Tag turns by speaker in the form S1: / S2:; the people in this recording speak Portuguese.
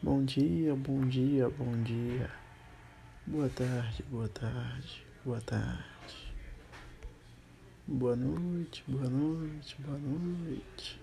S1: Bom dia, bom dia, bom dia. Boa tarde, boa tarde, boa tarde. Boa noite, boa noite, boa noite.